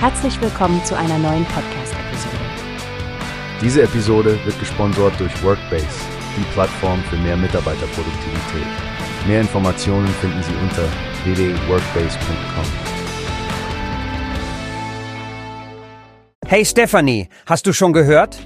Herzlich willkommen zu einer neuen Podcast-Episode. Diese Episode wird gesponsert durch Workbase, die Plattform für mehr Mitarbeiterproduktivität. Mehr Informationen finden Sie unter www.workbase.com. Hey Stephanie, hast du schon gehört?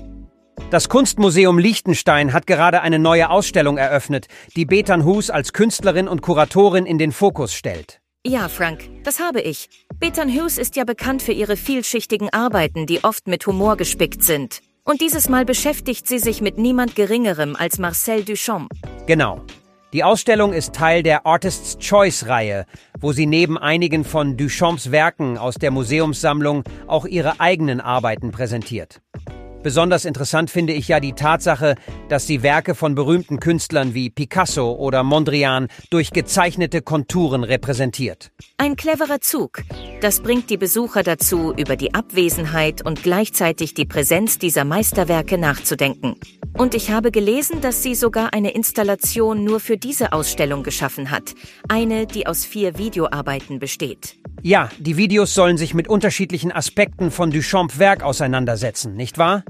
Das Kunstmuseum Liechtenstein hat gerade eine neue Ausstellung eröffnet, die Bethan Hus als Künstlerin und Kuratorin in den Fokus stellt. Ja, Frank, das habe ich. Bethan Hughes ist ja bekannt für ihre vielschichtigen Arbeiten, die oft mit Humor gespickt sind. Und dieses Mal beschäftigt sie sich mit niemand Geringerem als Marcel Duchamp. Genau. Die Ausstellung ist Teil der Artists Choice-Reihe, wo sie neben einigen von Duchamps Werken aus der Museumssammlung auch ihre eigenen Arbeiten präsentiert. Besonders interessant finde ich ja die Tatsache, dass sie Werke von berühmten Künstlern wie Picasso oder Mondrian durch gezeichnete Konturen repräsentiert. Ein cleverer Zug. Das bringt die Besucher dazu, über die Abwesenheit und gleichzeitig die Präsenz dieser Meisterwerke nachzudenken. Und ich habe gelesen, dass sie sogar eine Installation nur für diese Ausstellung geschaffen hat. Eine, die aus vier Videoarbeiten besteht. Ja, die Videos sollen sich mit unterschiedlichen Aspekten von Duchamps Werk auseinandersetzen, nicht wahr?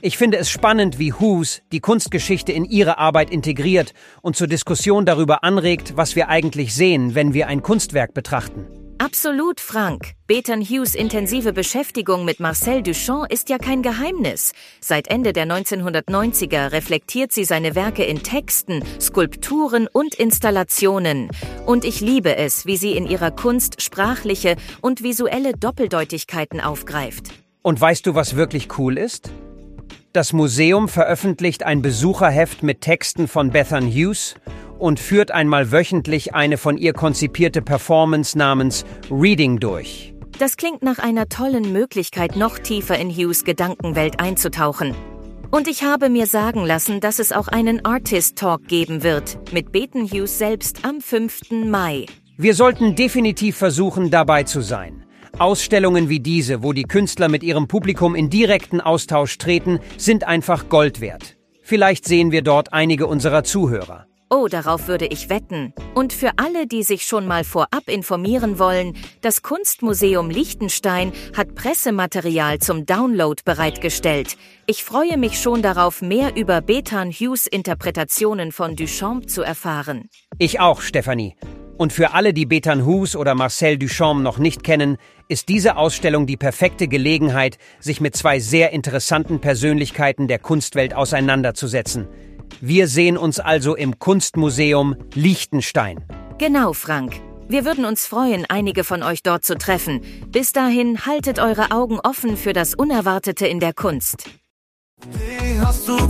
Ich finde es spannend, wie Hughes die Kunstgeschichte in ihre Arbeit integriert und zur Diskussion darüber anregt, was wir eigentlich sehen, wenn wir ein Kunstwerk betrachten. Absolut, Frank. Bethan Hughes intensive Beschäftigung mit Marcel Duchamp ist ja kein Geheimnis. Seit Ende der 1990er reflektiert sie seine Werke in Texten, Skulpturen und Installationen. Und ich liebe es, wie sie in ihrer Kunst sprachliche und visuelle Doppeldeutigkeiten aufgreift. Und weißt du, was wirklich cool ist? Das Museum veröffentlicht ein Besucherheft mit Texten von Bethan Hughes und führt einmal wöchentlich eine von ihr konzipierte Performance namens Reading durch. Das klingt nach einer tollen Möglichkeit, noch tiefer in Hughes Gedankenwelt einzutauchen. Und ich habe mir sagen lassen, dass es auch einen Artist Talk geben wird, mit Beten Hughes selbst am 5. Mai. Wir sollten definitiv versuchen, dabei zu sein. Ausstellungen wie diese, wo die Künstler mit ihrem Publikum in direkten Austausch treten, sind einfach Gold wert. Vielleicht sehen wir dort einige unserer Zuhörer. Oh, darauf würde ich wetten. Und für alle, die sich schon mal vorab informieren wollen, das Kunstmuseum Liechtenstein hat Pressematerial zum Download bereitgestellt. Ich freue mich schon darauf, mehr über Bethan Hughes Interpretationen von Duchamp zu erfahren. Ich auch, Stephanie. Und für alle, die Bethan Hughes oder Marcel Duchamp noch nicht kennen, ist diese Ausstellung die perfekte Gelegenheit, sich mit zwei sehr interessanten Persönlichkeiten der Kunstwelt auseinanderzusetzen. Wir sehen uns also im Kunstmuseum Liechtenstein. Genau, Frank. Wir würden uns freuen, einige von euch dort zu treffen. Bis dahin haltet eure Augen offen für das Unerwartete in der Kunst. Wie hast du?